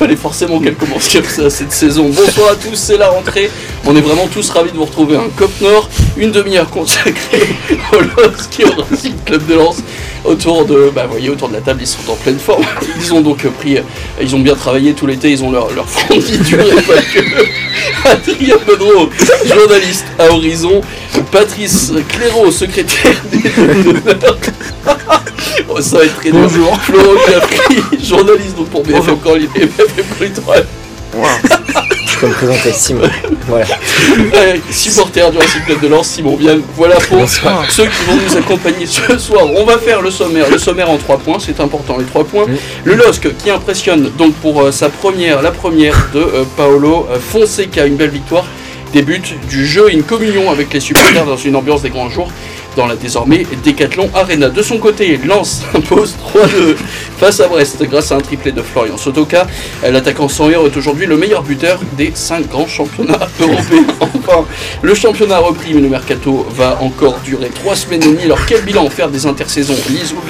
fallait forcément qu'elle commence comme ça cette saison. Bonsoir à tous, c'est la rentrée. On est vraiment tous ravis de vous retrouver un Cop Nord, une demi-heure consacrée au LOSC et au Club de Lens. Autour de, bah, vous voyez, autour de la table, ils sont en pleine forme. Ils ont donc pris, ils ont bien travaillé tout l'été, ils ont leur, leur et pas que. Adrien Pedro, journaliste à Horizon, Patrice Clairaut, secrétaire des Ça va être très dur. Bonjour. Florent Clafry, journaliste donc pour BFM Corlin et BFM Littoral. Je peux me présenter, Simon. Voilà. Euh, supporter du Racing Club de Lens, Simon Bian. Voilà pour Bonsoir. ceux qui vont nous accompagner ce soir. On va faire le sommaire. Le sommaire en trois points, c'est important. Les trois points. Oui. Le LOSC qui impressionne donc pour euh, sa première, la première de euh, Paolo euh, Fonseca, une belle victoire. Début du jeu, une communion avec les supporters dans une ambiance des grands jours dans la désormais Decathlon Arena. De son côté, Lens impose 3-2 face à Brest grâce à un triplé de Florian Sotoka. L'attaquant sans est aujourd'hui le meilleur buteur des 5 grands championnats européens. Enfin, le championnat a repris, mais le mercato va encore durer 3 semaines et demie. Alors quel bilan faire des intersaisons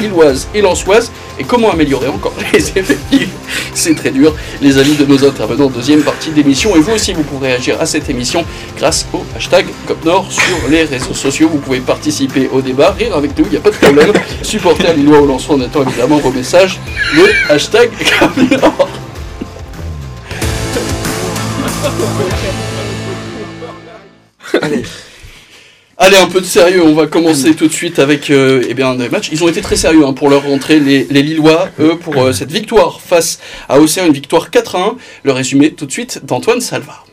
lilloises et lensoises et comment améliorer encore les effectifs? C'est très dur. Les avis de nos intervenants, deuxième partie d'émission. Et vous aussi, vous pourrez réagir à cette émission grâce au hashtag COPNOR sur les réseaux sociaux. Vous pouvez participer au débat, rire avec nous, il n'y a pas de problème. Supporter Lillois ou Lançois, on attend évidemment vos messages. Le hashtag COPNOR. Allez. Allez, un peu de sérieux, on va commencer tout de suite avec euh, eh bien, des matchs. Ils ont été très sérieux hein, pour leur rentrée, les, les Lillois, eux, pour euh, cette victoire face à Auxerre, une victoire 4-1. Le résumé tout de suite d'Antoine Salva.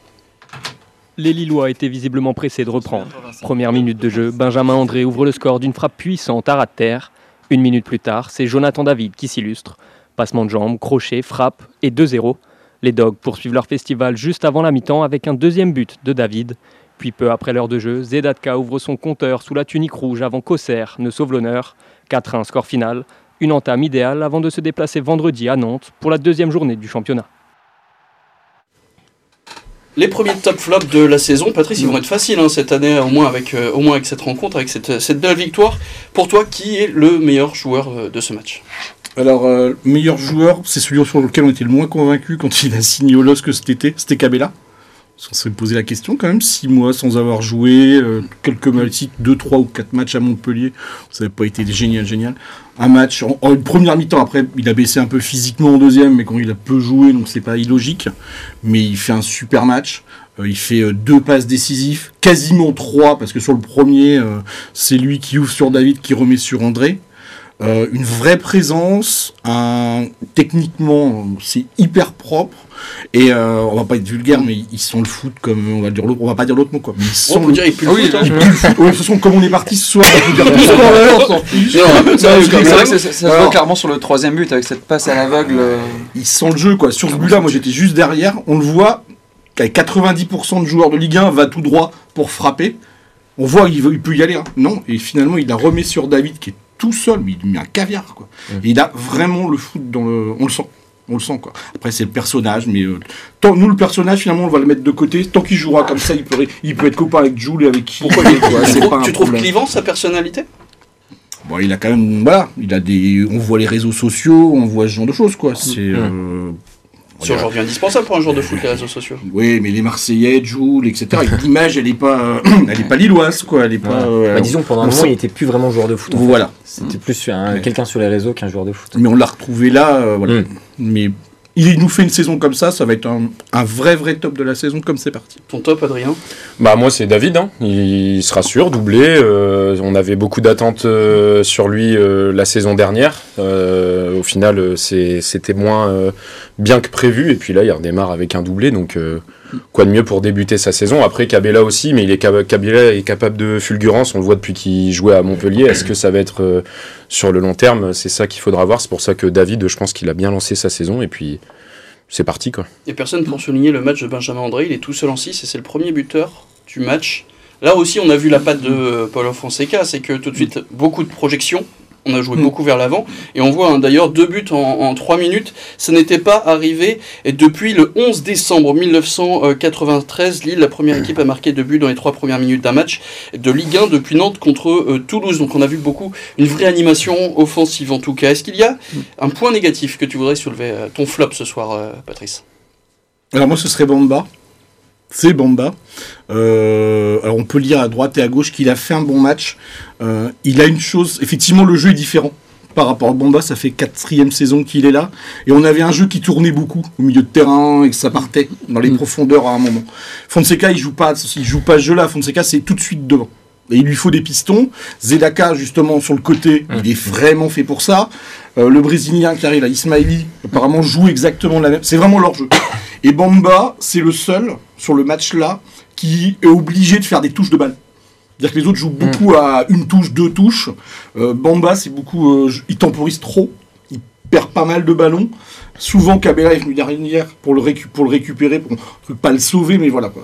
Les Lillois étaient visiblement pressés de reprendre. Première minute de jeu, Benjamin André ouvre le score d'une frappe puissante à ras de terre. Une minute plus tard, c'est Jonathan David qui s'illustre. Passement de jambes, crochet, frappe et 2-0. Les Dogs poursuivent leur festival juste avant la mi-temps avec un deuxième but de David. Puis peu après l'heure de jeu, Zedatka ouvre son compteur sous la tunique rouge avant qu'Auxerre ne sauve l'honneur. 4-1 score final. Une entame idéale avant de se déplacer vendredi à Nantes pour la deuxième journée du championnat. Les premiers top flops de la saison, Patrice, ils vont être faciles hein, cette année, au moins avec, euh, au moins avec cette rencontre, avec cette, cette belle victoire. Pour toi, qui est le meilleur joueur euh, de ce match? Alors, euh, le meilleur joueur, c'est celui sur lequel on était le moins convaincu quand il a signé au LOSC cet été, c'était Cabella. On s'est posé la question quand même, six mois sans avoir joué, euh, quelques matchs, deux, trois ou quatre matchs à Montpellier, ça n'avait pas été génial, génial. Un match, en, une première mi-temps, après il a baissé un peu physiquement en deuxième, mais quand il a peu joué, donc c'est pas illogique, mais il fait un super match. Euh, il fait euh, deux passes décisives, quasiment trois, parce que sur le premier, euh, c'est lui qui ouvre sur David, qui remet sur André. Euh, une vraie présence, un, techniquement c'est hyper propre et euh, on va pas être vulgaire mais ils sont le foot comme on va dire l'autre, on va pas dire l'autre mot quoi. Mais ils On sont peut le dire Ah oui, ils puent. Ouais, façon comme on est parti ce soir, on peut dire ça, se voit clairement sur le troisième but avec cette passe à l'aveugle. euh, Ils sentent le jeu quoi. Sur ce but-là, moi j'étais juste derrière, on le voit qu'avec 90% de joueurs de Ligue 1 va tout droit pour frapper. On voit qu'il peut y aller, hein. non Et finalement, il a remis sur David qui est tout seul, mais il met un caviar quoi. Et il a vraiment le foot dans le, on le sent. On le sent quoi. Après c'est le personnage, mais euh, tant, nous le personnage finalement on va le mettre de côté. Tant qu'il jouera comme ça, il peut, il peut être copain avec Jules et avec qui. Pourquoi il quoi. tu pas Tu trouves clivant sa personnalité? Bon, il a quand même, voilà, il a des, on voit les réseaux sociaux, on voit ce genre de choses quoi. C'est, euh, C'est aujourd'hui indispensable pour un joueur de foot, les réseaux sociaux. Oui, mais les Marseillais, Joule, etc. et L'image, elle est pas, euh, elle est pas lilloise, quoi. Elle est pas. euh, Bah, disons, pendant un on moment, sent- il était plus vraiment joueur de foot. Voilà. C'était plus Ouais. quelqu'un sur les réseaux qu'un joueur de foot. Mais on l'a retrouvé là, euh, voilà. Mm. Mais il nous fait une saison comme ça, ça va être un, un vrai, vrai top de la saison, comme c'est parti. Ton top, Adrien Bah moi c'est David, hein. il sera sûr, doublé. euh, on avait beaucoup d'attentes euh, sur lui euh, la saison dernière. Euh, au final c'est- c'était moins euh, bien que prévu et puis là il redémarre avec un doublé donc euh, quoi de mieux pour débuter sa saison. Après Cabella aussi, mais il est Cabella est capable de fulgurance, on le voit depuis qu'il jouait à Montpellier. Est-ce que ça va être euh, sur le long terme? C'est ça qu'il faudra voir. C'est pour ça que David, je pense qu'il a bien lancé sa saison et puis c'est parti quoi. Et personne pour souligner le match de Benjamin André, il est tout seul en 6 et c'est le premier buteur du match. Là aussi, on a vu la patte de euh, Paulo Fonseca, c'est que tout de suite, beaucoup de projections. On a joué Mm. beaucoup vers l'avant. Et on voit hein, d'ailleurs deux buts en, trois minutes. Ça n'était pas arrivé et depuis le 11 décembre 1993. Lille, la première équipe à marquer deux buts dans les trois premières minutes d'un match de Ligue 1 depuis Nantes contre euh, Toulouse. Donc on a vu beaucoup une vraie animation offensive en tout cas. Est-ce qu'il y a un point négatif que tu voudrais soulever euh, Ton flop ce soir, euh, Patrice? Alors moi, ce serait Bamba. C'est Bamba. Euh, alors on peut lire à droite et à gauche qu'il a fait un bon match. Euh, il a une chose, effectivement, le jeu est différent par rapport à Bamba. Ça fait quatrième saison qu'il est là, et on avait un jeu qui tournait beaucoup au milieu de terrain et que ça partait dans les profondeurs à un moment. Fonseca, il joue pas, il joue pas ce jeu-là. Fonseca, c'est tout de suite devant. Et il lui faut des pistons. Zedaka, justement, sur le côté, il est vraiment fait pour ça. Euh, le Brésilien qui arrive là, Ismaili, apparemment joue exactement la même. C'est vraiment leur jeu. Et Bamba, c'est le seul sur le match-là qui est obligé de faire des touches de balle. C'est-à-dire que les autres jouent beaucoup à une touche, deux touches. Euh, Bamba, c'est beaucoup. euh, il temporise trop. Il perd pas mal de ballons. Souvent, Cabella est venu derrière pour le, récu- pour le récupérer, pour pas le sauver, mais voilà quoi.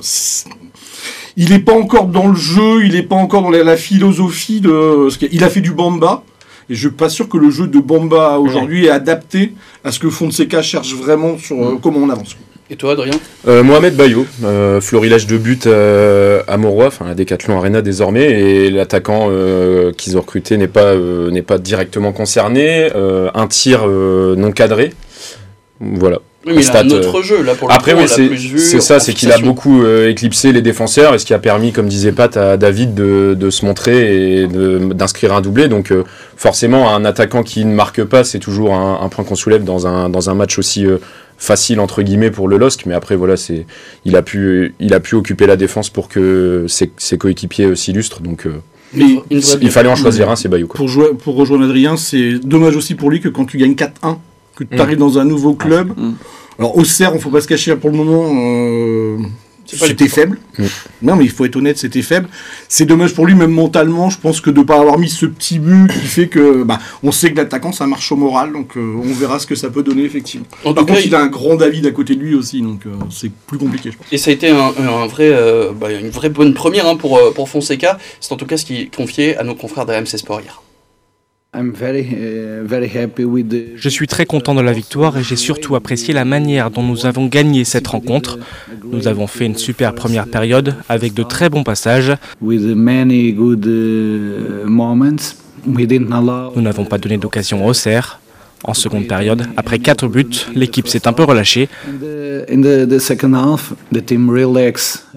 Il n'est pas encore dans le jeu, il n'est pas encore dans la, la philosophie de. ce qu'il- Il a fait du Bamba. Et je suis pas sûr que le jeu de Bamba aujourd'hui est adapté à ce que Fonseca cherche vraiment sur euh, comment on avance. Et toi, Adrien Euh, Mohamed Bayo, euh, florilège de but euh, à Mauroy, enfin la Decathlon Arena désormais, et l'attaquant euh, qu'ils ont recruté n'est pas, n'est pas directement concerné. un tir non cadré. Voilà. Oui, mais il a Stat, un autre jeu là pour le Après, oui, c'est ça, c'est qu'il a beaucoup euh, éclipsé les défenseurs, et ce qui a permis, comme disait Pat, à David de, de se montrer et d'inscrire un doublé. Donc, euh, forcément, un attaquant qui ne marque pas, c'est toujours un, un point qu'on soulève dans un, dans un match aussi euh, facile, entre guillemets, pour le LOSC. Mais après, voilà, c'est il, a pu, il a pu occuper la défense pour que ses, ses coéquipiers euh, s'illustrent. Donc, euh, Mais il fallait en choisir un, c'est Bayou. Quoi. pour, jouer, pour rejoindre Adrien, c'est dommage aussi pour lui que quand tu gagnes 4-1, que tu arrives dans un nouveau club. Mm. Alors, Auxerre, on faut pas se cacher pour le moment, euh, c'était faible. Mm. Non, mais il faut être honnête, c'était faible. C'est dommage pour lui, même mentalement, je pense que de pas avoir mis ce petit but qui fait que, bah, on sait que l'attaquant, ça marche au moral, donc euh, on verra ce que ça peut donner, effectivement. En Par tout cas, contre, il a un grand David à côté de lui aussi, donc euh, c'est plus compliqué, je pense. Et ça a été un, un vrai, euh, bah, une vraie bonne première hein, pour, pour Fonseca. C'est en tout cas ce qui est confié à nos confrères d'AMC Sport hier. Je suis très content de la victoire et j'ai surtout apprécié la manière dont nous avons gagné cette rencontre. Nous avons fait une super première période avec de très bons passages. Nous n'avons pas donné d'occasion au Auxerre. En seconde période, après quatre buts, l'équipe s'est un peu relâchée,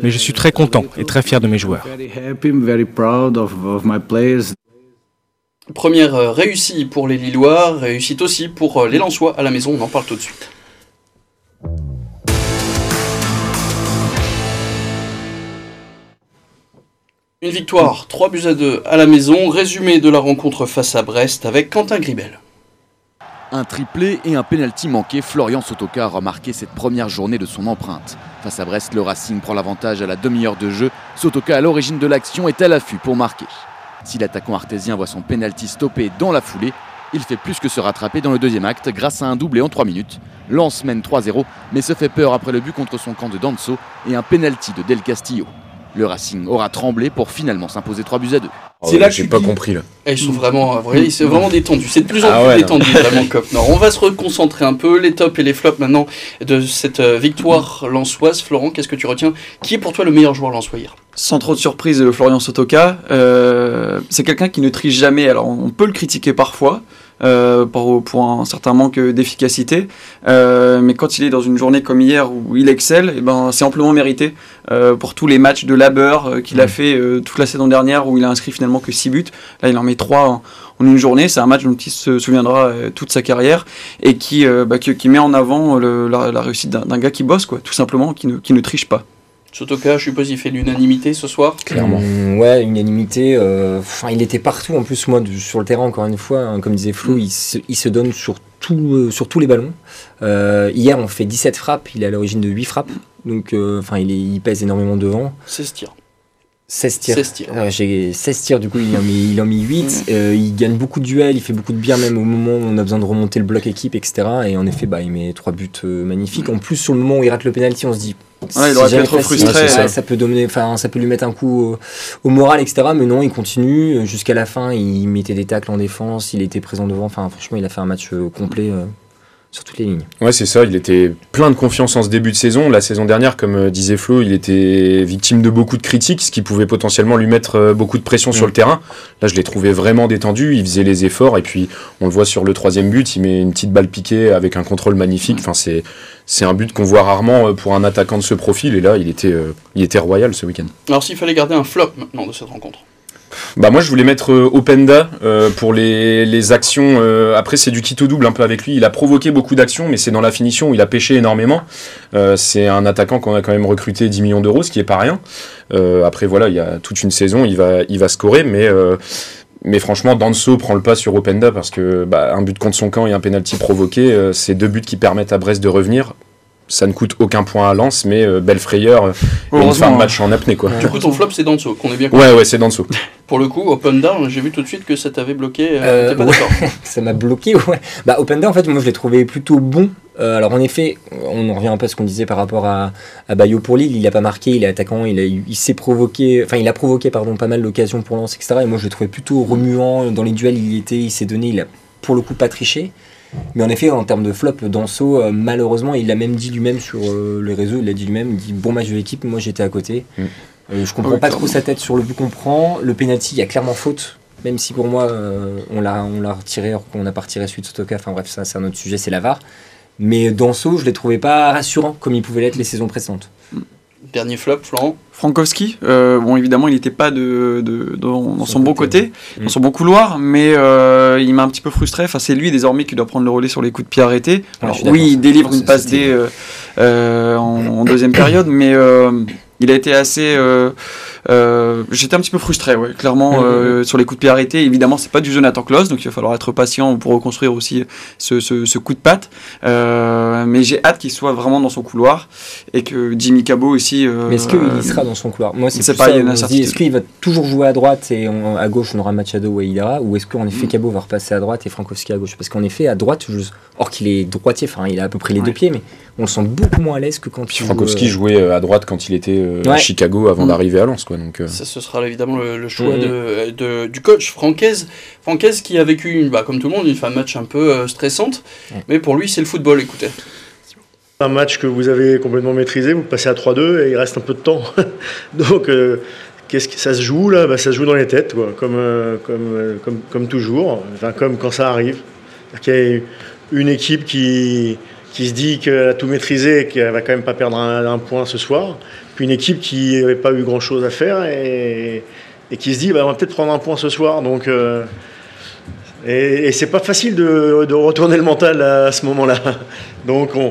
mais je suis très content et très fier de mes joueurs. Première euh, réussie pour les Lillois, réussite aussi pour euh, les Lensois à la maison. On en parle tout de suite. Une victoire, 3 buts à 2 à la maison. Résumé de la rencontre face à Brest avec Quentin Gribel. Un triplé et un pénalty manqué, Florian Sotoka a remarqué cette première journée de son empreinte. Face à Brest, le Racing prend l'avantage à la demi-heure de jeu. Sotoka à l'origine de l'action est à l'affût pour marquer. Si l'attaquant artésien voit son pénalty stoppé dans la foulée, il fait plus que se rattraper dans le deuxième acte grâce à un doublé en 3 minutes. Lance mène 3-0, mais se fait peur après le but contre son camp de Danso et un pénalty de Del Castillo. Le Racing aura tremblé pour finalement s'imposer 3 buts à 2. C'est là que J'ai pas dis- compris là. Et ils sont vraiment, euh, vraiment- c'est vraiment détendu. C'est de plus en Ah plus ouais, détendu, vraiment, Cop Nord. On va se reconcentrer un peu, les tops et les flops maintenant de cette euh, victoire lançoise. Florent, qu'est-ce que tu retiens? Qui est pour toi le meilleur joueur hier? Sans trop de surprise, euh, Florian Sotoka, euh, c'est quelqu'un qui ne triche jamais. Alors on peut le critiquer parfois euh, pour, pour un certain manque d'efficacité, euh, mais quand il est dans une journée comme hier où il excelle, eh ben, c'est amplement mérité euh, pour tous les matchs de labeur qu'il a fait toute la saison dernière où il a inscrit finalement que 6 buts. Là il en met 3 en, en une journée. C'est un match dont il se souviendra toute sa carrière et qui, bah, qui, qui met en avant le- la, la réussite d'un d'un gars qui bosse, quoi, tout simplement, qui ne, qui ne triche pas. Sotoka, je suppose, il fait l'unanimité ce soir. Clairement. Hum, ouais, unanimité. euh, Enfin, il était partout en plus, moi, du- sur le terrain, encore une fois. hein, comme disait Flo, il, se, il se donne sur, tout, euh, sur tous les ballons. Euh, hier, on fait 17 frappes. Il est à l'origine de 8 frappes. Donc, euh, enfin, il, il pèse énormément devant. C'est ce tir. 16 tirs. 16 tirs. J'ai 16 tirs, du coup, il en met, il en met 8. Euh, il gagne beaucoup de duels, il fait beaucoup de bien, même au moment où on a besoin de remonter le bloc équipe, etc. Et en effet, bah, il met 3 buts euh, magnifiques. En plus, sur le moment où il rate le penalty, on se dit. Ouais, il c'est aurait pu jamais être facile, frustré, ouais, ouais. ça, peut donner, enfin, ça peut lui mettre un coup au, au moral, etc. Mais non, il continue. Jusqu'à la fin, il mettait des tacles en défense, il était présent devant. Enfin, franchement, il a fait un match euh, complet euh, sur toutes les lignes. Ouais, c'est ça. Il était plein de confiance en ce début de saison. La saison dernière, comme euh, disait Flo, il était victime de beaucoup de critiques, ce qui pouvait potentiellement lui mettre euh, beaucoup de pression sur Mm. le terrain. Là, je l'ai trouvé vraiment détendu. Il faisait les efforts et puis on le voit sur le troisième but. Il met une petite balle piquée avec un contrôle magnifique. Enfin, c'est c'est un but qu'on voit rarement euh, pour un attaquant de ce profil. Et là, il était euh, il était royal ce week-end. Alors s'il fallait garder un flop maintenant de cette rencontre. Bah moi je voulais mettre euh, Openda euh, pour les, les actions. euh, après c'est du kit au double un peu avec lui. Il a provoqué beaucoup d'actions, mais c'est dans la finition où il a pêché énormément. C'est un attaquant qu'on a quand même recruté 10 millions d'euros, ce qui est pas rien. Après voilà, il y a toute une saison, il va, il va scorer, mais mais franchement, Danso prend le pas sur Openda parce que bah, un but contre son camp et un penalty provoqué, c'est deux buts qui permettent à Brest de revenir. Ça ne coûte aucun point à Lens, mais euh, belle frayeur euh, et une fin de match en apnée quoi. Du coup, ton flop, c'est Danso, qu'on est bien Ouais ouais, c'est Danso. Pour le coup, Open Down, j'ai vu tout de suite que ça t'avait bloqué. Euh, Euh, T'es pas ouais. d'accord ça m'a bloqué, ouais. Bah, Openda, en fait, moi, je l'ai trouvé plutôt bon. Euh, alors, en effet, on en revient un peu à ce qu'on disait par rapport à, à Bayo pour Lille. Il a pas marqué, il est attaquant, il, a, il s'est provoqué, enfin, il a provoqué, pardon, pas mal d'occasions pour Lens, etc. Et moi, je l'ai trouvé plutôt remuant. Dans les duels, il y était, il s'est donné, il a pour le coup pas triché. Mais en effet, en termes de flop, Danso, euh, malheureusement, il l'a même dit lui-même sur euh, les réseaux, il l'a dit lui-même, il dit bon match de l'équipe, moi j'étais à côté. Mm. Euh, je comprends Ouais, pas trop sa tête sur le but qu'on prend. Le penalty, il y a clairement faute. Même si pour moi, euh, on l'a on l'a retiré, alors qu'on n'a pas retiré suite Sotoka. Enfin bref, ça c'est un autre sujet, c'est la VAR. Mais Danso, je l'ai trouvé pas rassurant comme il pouvait l'être les saisons précédentes. Dernier flop, Florent? Frankowski, euh, bon évidemment il n'était pas de, de- dans, dans son, Son bon côté. côté, Mm. dans son bon couloir, mais euh, il m'a un petit peu frustré. Enfin c'est lui désormais qui doit prendre le relais sur les coups de pied arrêtés. Alors oui, il délivre une passe D euh, en, en deuxième période, mais il a été assez. Euh, J'étais un petit peu frustré, ouais, clairement Mm, euh, sur les coups de pied arrêtés. Évidemment c'est pas du Jonathan Klaus, donc il va falloir être patient pour reconstruire aussi ce, ce- ce coup de patte. Euh, mais j'ai hâte qu'il soit vraiment dans son couloir et que Jimmy Cabot aussi. Mais est-ce qu'il y sera dans son couloir? Moi, c'est pas, ça, il y. Est-ce qu'il va toujours jouer à droite et on- à gauche on aura Machado ou Aïdara Ou est-ce qu'en effet Mm. Cabo va repasser à droite et Frankowski à gauche? Parce qu'en effet, à droite, je- or qu'il est droitier, enfin il a à peu près les Ouais. deux pieds, mais on le sent beaucoup moins à l'aise que quand il joue, Frankowski euh, jouait euh, à droite quand il était euh, à. Chicago avant Mm. d'arriver à Lens quoi. Donc euh, Ça, ce sera évidemment le, le choix Mhm. de, de- du coach Francaise. Francaise qui a vécu, une, bah, comme tout le monde, une fin de match un peu euh, stressante. Mais pour lui, c'est le football, écoutez. Un match que vous avez complètement maîtrisé, vous passez à 3-2 et il reste un peu de temps. Donc, euh, qu'est-ce que ça se joue là? Bah, Ça se joue dans les têtes, quoi, comme, euh, comme, euh, comme, comme toujours, enfin, comme quand ça arrive. Qu'il y a une équipe qui, qui se dit qu'elle a tout maîtrisé et qu'elle va quand même pas perdre un, point ce soir, puis une équipe qui n'avait pas eu grand-chose à faire et, qui se dit bah, on va peut-être prendre un point ce soir. Donc, euh, et, et c'est pas facile de, retourner le mental à ce moment-là. Donc on,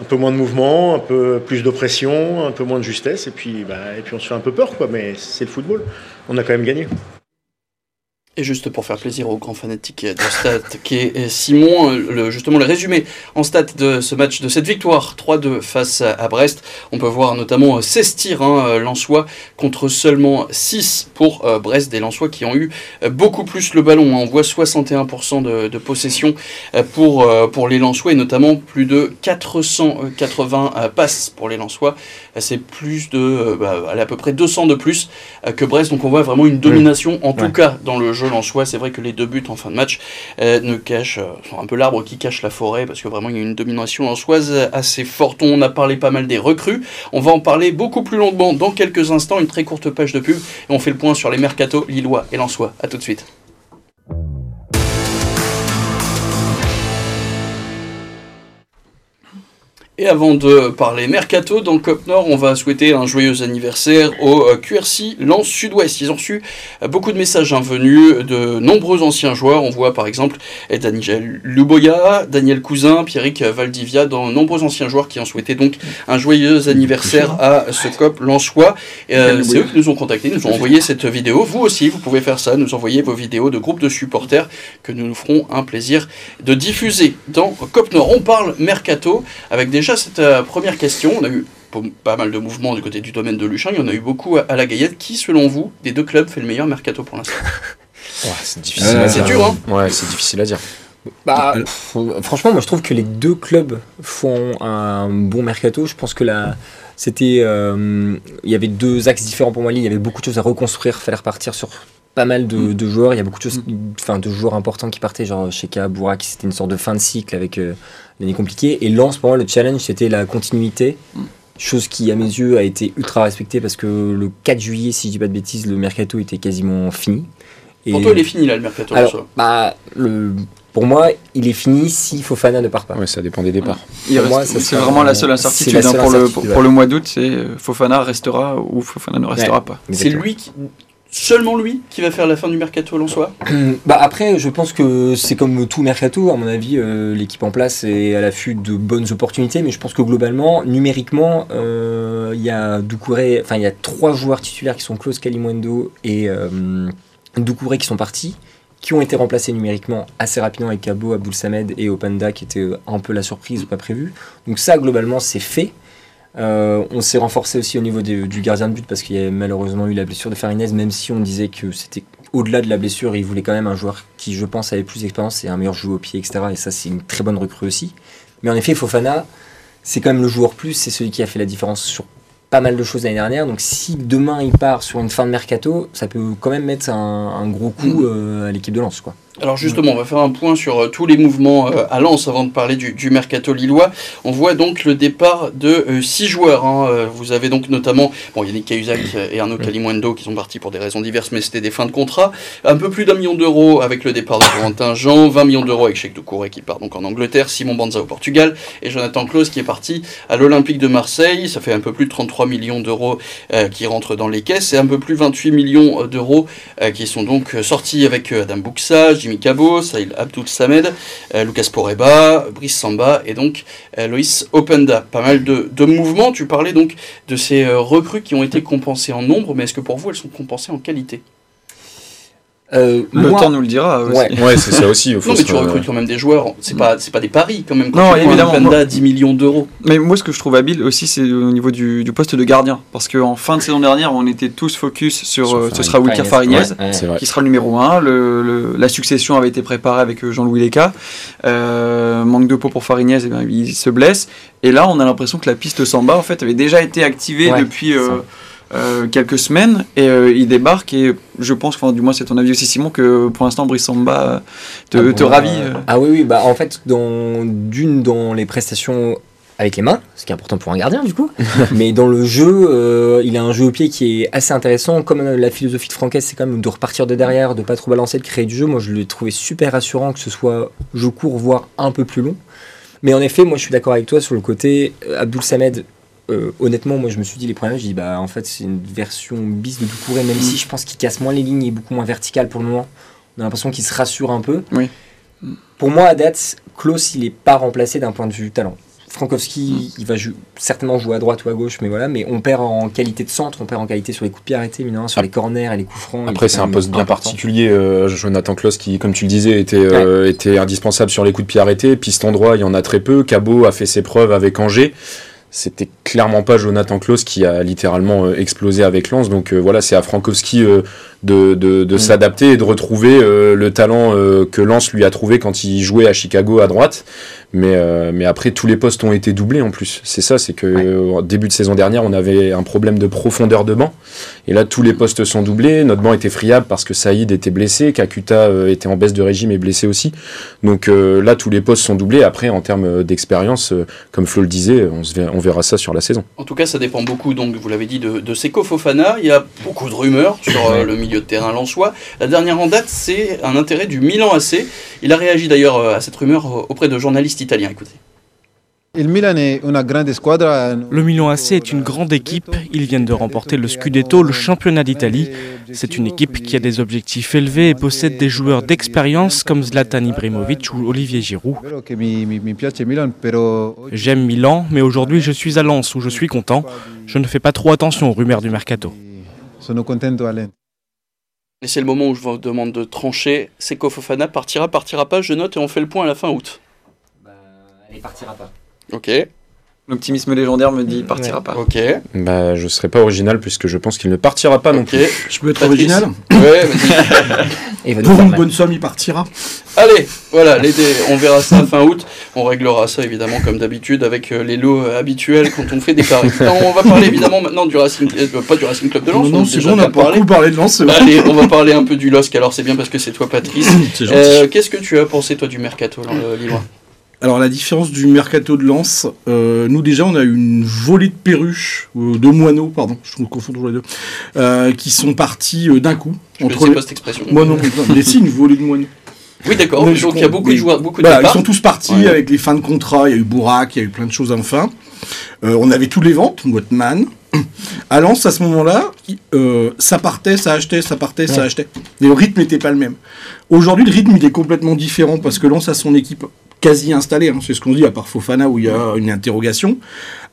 un peu moins de mouvement, un peu plus de pression, un peu moins de justesse, et puis, bah, et puis on se fait un peu peur, quoi. Mais c'est le football. On a quand même gagné. Et juste pour faire plaisir aux grands fanatiques de stats, qui est euh, Simon, euh, le- justement le résumé en stats de ce match, de cette victoire 3-2 face à, Brest. On peut voir notamment euh, 16 tirs hein, euh, Lensois contre seulement 6 pour euh, Brest, des Lensois qui ont eu euh, beaucoup plus le ballon. hein. On voit 61% de, de possession euh, pour, euh, pour les Lensois et notamment plus de 480 euh, passes pour les Lensois. Euh, C'est plus de, euh, bah, à peu près 200 de plus euh, que Brest. Donc on voit vraiment une domination, en tout Ouais. cas dans le jeu lensois. C'est vrai que les deux buts en fin de match euh, ne cachent, euh, un peu l'arbre qui cache la forêt, parce que vraiment il y a une domination lensoise assez forte. On a parlé pas mal des recrues. On va en parler beaucoup plus longuement dans quelques instants. Une très courte page de pub et on fait le point sur les mercatos lillois et lensois. À tout de suite. Et avant de parler mercato, dans le Cop Nord, on va souhaiter un joyeux anniversaire au euh, QRC Lens Sud-Ouest. Ils ont reçu euh, beaucoup de messages venus de nombreux anciens joueurs. On voit par exemple Daniel Luboya, Daniel Cousin, Pierrick Valdivia, dans nombreux anciens joueurs qui ont souhaité donc un joyeux anniversaire à ce COP Lensois. Euh, C'est eux qui nous ont contactés, nous ont envoyé cette vidéo. Vous aussi, vous pouvez faire ça, nous envoyer vos vidéos de groupes de supporters que nous nous ferons un plaisir de diffuser dans COP Nord. On parle mercato avec déjà cette euh, première question. On a eu pas mal de mouvements du côté du domaine de Luchin. Il y en a eu beaucoup à, la Gaillette. Qui, selon vous, des deux clubs, fait le meilleur mercato pour l'instant? C'est difficile à dire. C'est dur, hein Ouais, c'est difficile à dire. Bah, franchement, moi je trouve que les deux clubs font un bon mercato. Je pense que là, c'était, euh, il y avait deux axes différents pour moi. Il y avait beaucoup de choses à reconstruire, fallait repartir sur pas mal de, mm. joueurs. Il y a beaucoup de choses, mm. enfin de joueurs importants qui partaient, genre chez Bourak, c'était une sorte de fin de cycle avec euh, l'année compliquée. Et Lens, pour moi, le challenge, c'était la continuité. Mm. Chose qui, à mes yeux, a été ultra respectée parce que le 4 juillet, si je dis pas de bêtises, le mercato était quasiment fini. Et... Pour toi, il est fini là, le mercato Alors, bah, le, pour moi, il est fini si Fofana ne part pas. Oui, ça dépend des départs. C'est vraiment la seule incertitude, hein, pour, le, pour, le mois d'août, c'est euh, Fofana restera ou Fofana ne restera pas. C'est lui qui, seulement lui qui va faire la fin du mercato soi bah Après, je pense que c'est comme tout mercato. À mon avis, euh, l'équipe en place est à l'affût de bonnes opportunités. Mais je pense que globalement, numériquement, euh, il y a enfin il y a trois joueurs titulaires qui sont Klaus Kalimundo et euh, qui sont partis qui ont été remplacés numériquement assez rapidement avec Cabo, Aboul Samed et Openda qui était un peu la surprise ou pas prévu. Donc ça, globalement, c'est fait. Euh, on s'est renforcé aussi au niveau du gardien de but parce qu'il y a malheureusement eu la blessure de Farinez, même si on disait que c'était au-delà de la blessure, il voulait quand même un joueur qui, je pense, avait plus d'expérience et un meilleur joueur au pied, etc. Et ça, c'est une très bonne recrue aussi. Mais en effet, Fofana, c'est quand même le joueur plus, c'est celui qui a fait la différence sur pas mal de choses l'année dernière. Donc si demain il part sur une fin de mercato, ça peut quand même mettre un, gros coup mm. euh, à l'équipe de Lens. Quoi. Alors justement, on va faire un point sur euh, tous les mouvements euh, à Lens avant de parler du, mercato lillois. On voit donc le départ de euh, six joueurs. Hein. Vous avez donc notamment bon, Yannick Cahuzac et Arnaud Calimundo qui sont partis pour des raisons diverses, mais c'était des fins de contrat. Un peu plus d'un million d'euros avec le départ de Corentin Jean, 20 millions d'euros avec Cheikh Doucouré qui part donc en Angleterre, Simon Banza au Portugal et Jonathan Klaus qui est parti à l'Olympique de Marseille. Ça fait un peu plus de 33 millions d'euros qui rentrent dans les caisses et un peu plus 28 millions d'euros qui sont donc sortis avec Adam Bouxa, Jimmy Cabo, Saïl Abdul Samed, euh, Lucas Poreba, Brice Samba et donc euh, Loïs Openda. Pas mal de, mouvements. Tu parlais donc de ces euh, recrues qui ont été compensées en nombre, mais est-ce que pour vous elles sont compensées en qualité? Euh, le temps nous le dira aussi. Ouais, c'est ça aussi. non, mais tu recrutes quand même des joueurs. C'est pas, c'est pas des paris quand même. Quand non, tu évidemment. Panda, 10 millions d'euros. Mais moi, ce que je trouve habile aussi, c'est au niveau du, du, poste de gardien. Parce qu'en fin de saison dernière, on était tous focus sur. Euh, ce sera Wilker Farignez, qui sera le numéro 1. Le, la succession avait été préparée avec euh, Jean-Louis Leca. manque de peau pour Farignez, et eh bien, il se blesse. Et là, on a l'impression que la piste Samba, en fait, avait déjà été activée depuis. Euh, quelques semaines et euh, il débarque et je pense, enfin du moins c'est ton avis aussi Simon, que pour l'instant Brice Samba te, ah te ravit. Euh. Ah oui, oui, bah en fait dans, d'une dans les prestations avec les mains, ce qui est important pour un gardien du coup, mais dans le jeu, il a un jeu au pied qui est assez intéressant, comme la philosophie de Franquès c'est quand même de repartir de derrière, de pas trop balancer, de créer du jeu, moi je l'ai trouvé super rassurant que ce soit jeu court voire un peu plus long. Mais en effet, moi je suis d'accord avec toi sur le côté Abdul Samed euh, honnêtement, moi je me suis dit les premiers, je dis bah en fait c'est une version bis de Doucouré, même si je pense qu'il casse moins les lignes, est beaucoup moins vertical pour le moment. On a l'impression qu'il se rassure un peu. Oui. Pour moi, à date, Klaus il est pas remplacé d'un point de vue talent. Frankowski, il va certainement jouer à droite ou à gauche, mais voilà, mais on perd en qualité de centre, on perd en qualité sur les coups de pied arrêtés, sur les corners et les coups francs. Après, c'est un poste bien particulier. Euh, Jonathan Klaus, qui, comme tu le disais, était, euh, était indispensable sur les coups de pied arrêtés. Piste droit, il y en a très peu. Cabot a fait ses preuves avec Angers c'était clairement pas Jonathan Klaus qui a littéralement euh, explosé avec Lens. Donc euh, voilà, c'est à Frankowski euh, de, de, de mm. s'adapter et de retrouver le talent que Lens lui a trouvé quand il jouait à Chicago à droite. Mais, mais après, tous les postes ont été doublés en plus. C'est ça, c'est que au début de saison dernière, on avait un problème de profondeur de banc. Et là, tous les postes sont doublés. Notre banc était friable parce que Saïd était blessé, Kakuta était en baisse de régime et blessé aussi. Donc là, tous les postes sont doublés. Après, en termes d'expérience, comme Flo le disait, on, se, on verra ça sur la saison. En tout cas, ça dépend beaucoup, donc vous l'avez dit, de, de Seko Fofana. Il y a beaucoup de rumeurs sur euh, le milieu de terrain lensois. La dernière en date, c'est un intérêt du Milan AC. Il a réagi d'ailleurs euh, à cette rumeur euh, auprès de journalistes Écoutez. Le Milan AC est une grande équipe. Ils viennent de remporter le Scudetto, le championnat d'Italie. C'est une équipe qui a des objectifs élevés et possède des joueurs d'expérience comme Zlatan Ibrahimovic ou Olivier Giroud. J'aime Milan, mais aujourd'hui je suis à Lens où je suis content. Je ne fais pas trop attention aux rumeurs du mercato. Et c'est le moment où je vous demande de trancher. Seko Fofana partira, partira pas, je note et on fait le point à la fin août. Elle partira pas. Ok. L'optimisme légendaire me dit il partira pas. Ok. Bah, je serai pas original puisque je pense qu'il ne partira pas non Ok. plus. Je peux être Patrice. original Ouais, vas-y. Et il Pour une bonne somme, il partira. Allez, voilà, les dés, on verra ça fin août. On réglera ça évidemment comme d'habitude avec euh, les lots euh, habituels quand on fait des paris. Non, on va parler évidemment maintenant du Racing, euh, pas du Racing Club de Lens. Non, on non, a c'est déjà bon, on a bien parlé. beaucoup parlé de Lens. Allez, on va parler un peu du LOSC. Alors c'est bien parce que c'est toi, Patrice. C'est gentil. Euh, Qu'est-ce que tu as pensé toi du mercato euh, lillois? Alors la différence du mercato de Lens, euh, nous déjà on a eu une volée de perruches, euh, de moineaux, pardon, je me confonds toujours les deux, euh, qui sont partis euh, d'un coup. Je ne entre sais les- pas cette expression. Moi non, mais si, une volée de moineaux. Oui, d'accord. Mais Donc il y a beaucoup de mais- joueurs, beaucoup de Voilà, ils sont tous partis Ouais. avec les fins de contrat. Il y a eu Bourak, il y a eu plein de choses enfin. Euh, on avait tous les ventes, Motman. À Lens, à ce moment-là, euh, ça partait, ça achetait, ça partait, ça achetait. Et le rythme n'était pas le même. Aujourd'hui, le rythme, il est complètement différent parce que Lens a son équipe quasi installée. hein. C'est ce qu'on dit, à part Fofana où il y a une interrogation.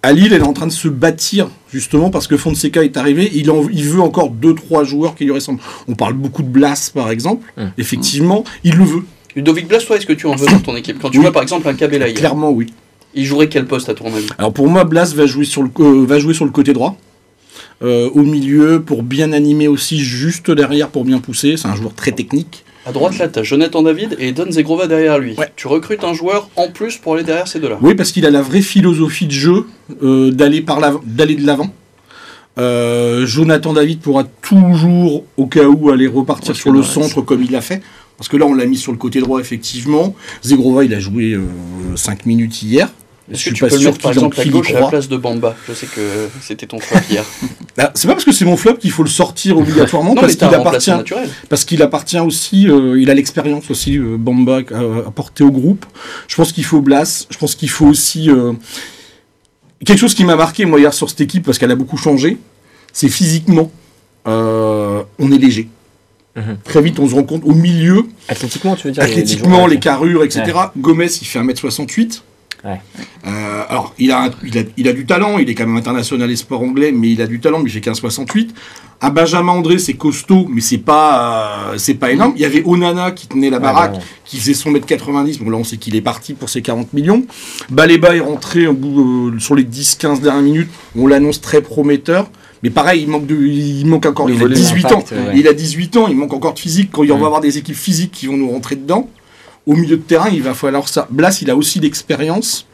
À Lille, elle est en train de se bâtir, justement, parce que Fonseca est arrivé. Il, en- il veut encore 2-3 joueurs qui lui ressemblent. On parle beaucoup de Blas, par exemple. Hum. Effectivement, il le veut. Ludovic Blas, toi, est-ce que tu en veux dans ton équipe Quand tu Oui. vois par exemple un Cabella hier, Clairement, oui. il jouerait quel poste à ton avis Alors pour moi, Blas va jouer sur le, euh, va jouer sur le côté droit. Euh, au milieu, pour bien animer aussi, juste derrière pour bien pousser. C'est un joueur très technique. À droite là, t'as Jonathan David et Don Zegrova derrière lui. Ouais. Tu recrutes un joueur en plus pour aller derrière ces deux-là. Oui, parce qu'il a la vraie philosophie de jeu euh, d'aller par l'avant- d'aller de l'avant. Euh, Jonathan David pourra toujours, au cas où, aller repartir Ouais, sur le centre comme il l'a fait. Parce que là, on l'a mis sur le côté droit, effectivement. Zegrova, il a joué 5 minutes hier. Je Est-ce suis que tu pas peux le sûr mettre par exemple à gauche à la place de Bamba Je sais que c'était ton flop hier. Bah, c'est pas parce que c'est mon flop qu'il faut le sortir obligatoirement, non, parce qu'il appartient, parce qu'il appartient aussi, euh, il a l'expérience aussi, euh, Bamba, à apporter au groupe. Je pense qu'il faut Blas, je pense qu'il faut aussi... euh, quelque chose qui m'a marqué, moi, hier, sur cette équipe, parce qu'elle a beaucoup changé, c'est physiquement, euh, on est léger. Mhm. Très vite, on se rend compte, au milieu, Athlétiquement, tu veux dire les- les athlétiquement, les, carrures, etc. Gomez, il fait 1m68. Ouais. Euh, alors, il a, il, a, il a du talent, il est quand même international et sport anglais, mais il a du talent, mais il fait 15,68. Un Benjamin André, c'est costaud, mais c'est pas, euh, c'est pas énorme. Il y avait Onana qui tenait la baraque, ouais. qui faisait son mètre 90. Bon, là, on sait qu'il est parti pour ses 40 millions. Baleba est rentré au bout, euh, sur les 10-15 dernières minutes. On l'annonce très prometteur. Mais pareil, il manque, de, il manque encore. Le Il a volet 18 ans. ouais. Il a 18 ans, il manque encore de physique. Quand il va avoir des équipes physiques qui vont nous rentrer dedans, au milieu de terrain, il va falloir ça. Blas, il a aussi l'expérience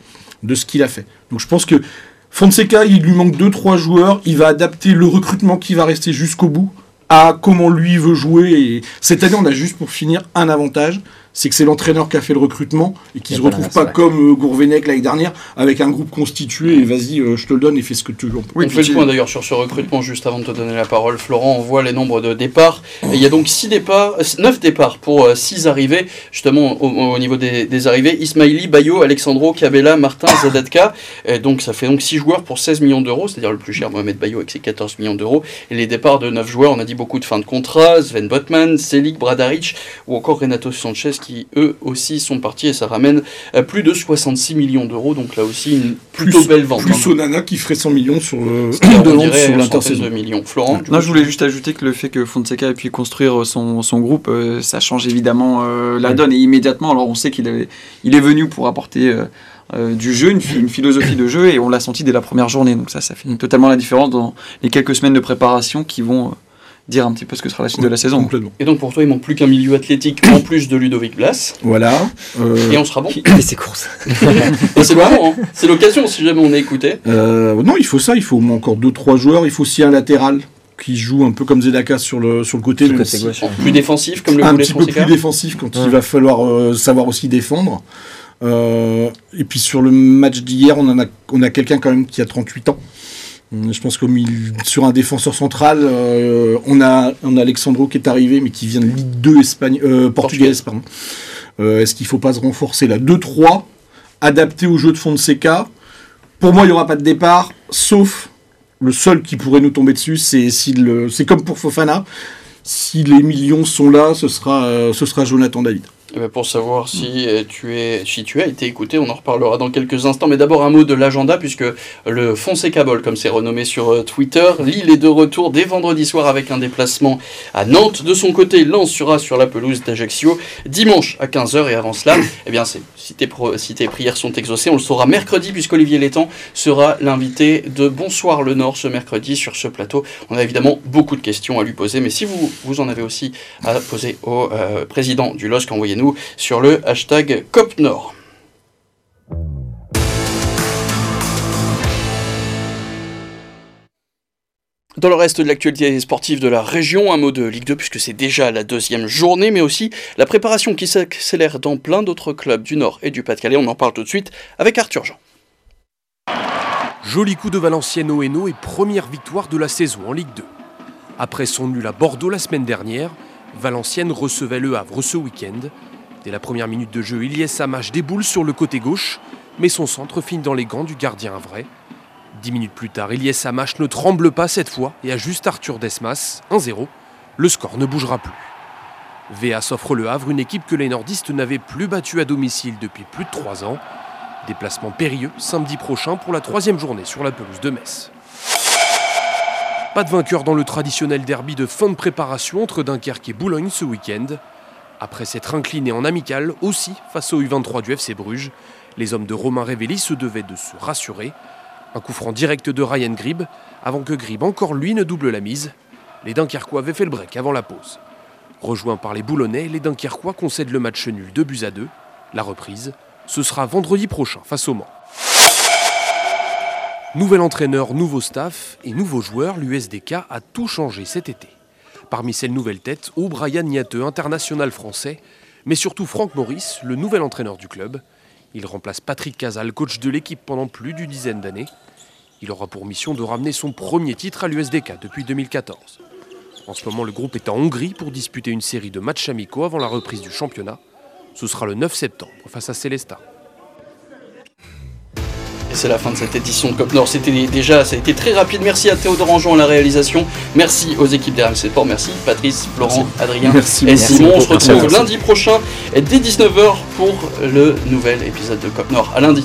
de ce qu'il a fait. Donc je pense que Fonseca, il lui manque 2-3 joueurs. Il va adapter le recrutement qui va rester jusqu'au bout à comment lui veut jouer. Et cette année, on a juste pour finir un avantage c'est que c'est l'entraîneur qui a fait le recrutement et qui Et se voilà, retrouve pas comme euh, Gourvenec l'année dernière avec un groupe constitué et vas-y, euh, je te le donne et fais ce que tu veux. Oui, on fait le point d'ailleurs sur ce recrutement juste avant de te donner la parole, Florent. On voit les nombres de départs. Il y a donc 6 départs, 9 départs pour 6 arrivées, justement au, au niveau des, des arrivées. Ismaili, Bayo, Alexandro, Cabella, Martin, Zadatka. Et donc ça fait donc 6 joueurs pour 16 millions d'euros, c'est-à-dire le plus cher Mohamed Bayo avec ses 14 millions d'euros. Et les départs de 9 joueurs, on a dit beaucoup de fins de contrat, Sven Botman, Selig, Bradaric ou encore Renato Sanchez qui eux aussi sont partis et ça ramène à plus de 66 millions d'euros. Donc là aussi une plutôt Plus- belle vente. Plus hein. Onana qui ferait 100 millions sur le dirait sur l'intersaison. millions. Florent, Non, je voulais juste ajouter que le fait que Fonseca ait pu construire son, son groupe, euh, ça change évidemment euh, la donne et immédiatement. Alors on sait qu'il est, il est venu pour apporter euh, euh, du jeu, une, phi- une philosophie de jeu et on l'a senti dès la première journée. Donc ça, ça fait totalement la différence dans les quelques semaines de préparation qui vont euh, dire un petit peu ce que sera la suite de la saison. Complètement. Et donc pour toi, il manque plus qu'un milieu athlétique en plus de Ludovic Blas. Voilà. Euh, Et on sera bon. Et ses courses. Et c'est vraiment, hein. c'est l'occasion si jamais on est écouté. euh, non, il faut ça. Il faut au moins encore 2-3 joueurs. Il faut aussi un latéral qui joue un peu comme Zedaka sur le, sur le côté. même si- gauche. Plus défensif comme le un voulait petit peu plus défensif quand il va falloir euh, savoir aussi défendre. Euh, et puis sur le match d'hier, on, en a, on a quelqu'un quand même qui a 38 ans. Je pense que sur un défenseur central, euh, on, a, on a Alexandro qui est arrivé, mais qui vient de Ligue 2 Espagne, euh, portugaise. Pardon. Euh, Est-ce qu'il ne faut pas se renforcer là? 2-3, adapté au jeu de Fonseca. Pour moi, il n'y aura pas de départ, sauf le seul qui pourrait nous tomber dessus, c'est comme pour Fofana. Si les millions sont là, ce sera, ce sera Jonathan David. Eh ben, pour savoir si euh, tu, es, si tu as été écouté, on en reparlera dans quelques instants. Mais d'abord un mot de l'agenda, puisque le Fonseca Ball, comme c'est renommé sur euh, Twitter, Lille est de retour dès vendredi soir avec un déplacement à Nantes. De son côté, Lens sera sur la pelouse d'Ajaccio dimanche à 15h. Et avant cela, eh bien, si, tes prières sont exaucées, on le saura mercredi, puisqu'Olivier Létang sera l'invité de Bonsoir le Nord ce mercredi sur ce plateau. On a évidemment beaucoup de questions à lui poser, mais si vous, vous en avez aussi à poser au euh, président du LOSC, envoyez-nous sur le hashtag COPNOR. Dans le reste de l'actualité sportive de la région, un mot de Ligue 2 puisque c'est déjà la deuxième journée, mais aussi la préparation qui s'accélère dans plein d'autres clubs du Nord et du Pas-de-Calais. On en parle tout de suite avec Arthur Jean. Joli coup de Valenciennes au Hainaut et première victoire de la saison en Ligue 2. Après son nul à Bordeaux la semaine dernière, Valenciennes recevait le Havre ce week-end Dès la première minute de jeu, Ilyes Samache déboule sur le côté gauche, mais son centre finit dans les gants du gardien vrai. Dix minutes plus tard, Ilyes Samache ne tremble pas cette fois et ajuste Arthur Desmas, 1-0. Le score ne bougera plus. VA s'offre le Havre, une équipe que les nordistes n'avaient plus battue à domicile depuis plus de trois ans. Déplacement périlleux samedi prochain pour la troisième journée sur la pelouse de Metz. Pas de vainqueur dans le traditionnel derby de fin de préparation entre Dunkerque et Boulogne ce week-end. Après s'être incliné en amical aussi face au U23 du FC Bruges, les hommes de Romain Révelli se devaient de se rassurer. Un coup franc direct de Ryan Grib, avant que Grib encore lui ne double la mise. Les Dunkerquois avaient fait le break avant la pause. Rejoints par les Boulonnais, les Dunkerquois concèdent le match nul 2 buts à 2. La reprise, ce sera vendredi prochain face au Mans. Nouvel entraîneur, nouveau staff et nouveaux joueurs, l'USDK a tout changé cet été. Parmi ces nouvelles têtes, O'Brien Niateux, international français, mais surtout Franck Maurice, le nouvel entraîneur du club. Il remplace Patrick Casal, coach de l'équipe pendant plus d'une dizaine d'années. Il aura pour mission de ramener son premier titre à l'USDK depuis 2014. En ce moment, le groupe est en Hongrie pour disputer une série de matchs amicaux avant la reprise du championnat. Ce sera le 9 septembre face à C'est la fin de cette édition de Cop Nord. C'était déjà, ça a été très rapide. Merci à Théodore Anjon à la réalisation. Merci aux équipes d'RMC Sport. Merci Patrice, Florent, Adrien et Simon. On se retrouve lundi prochain dès 19h pour le nouvel épisode de Cop Nord. À lundi.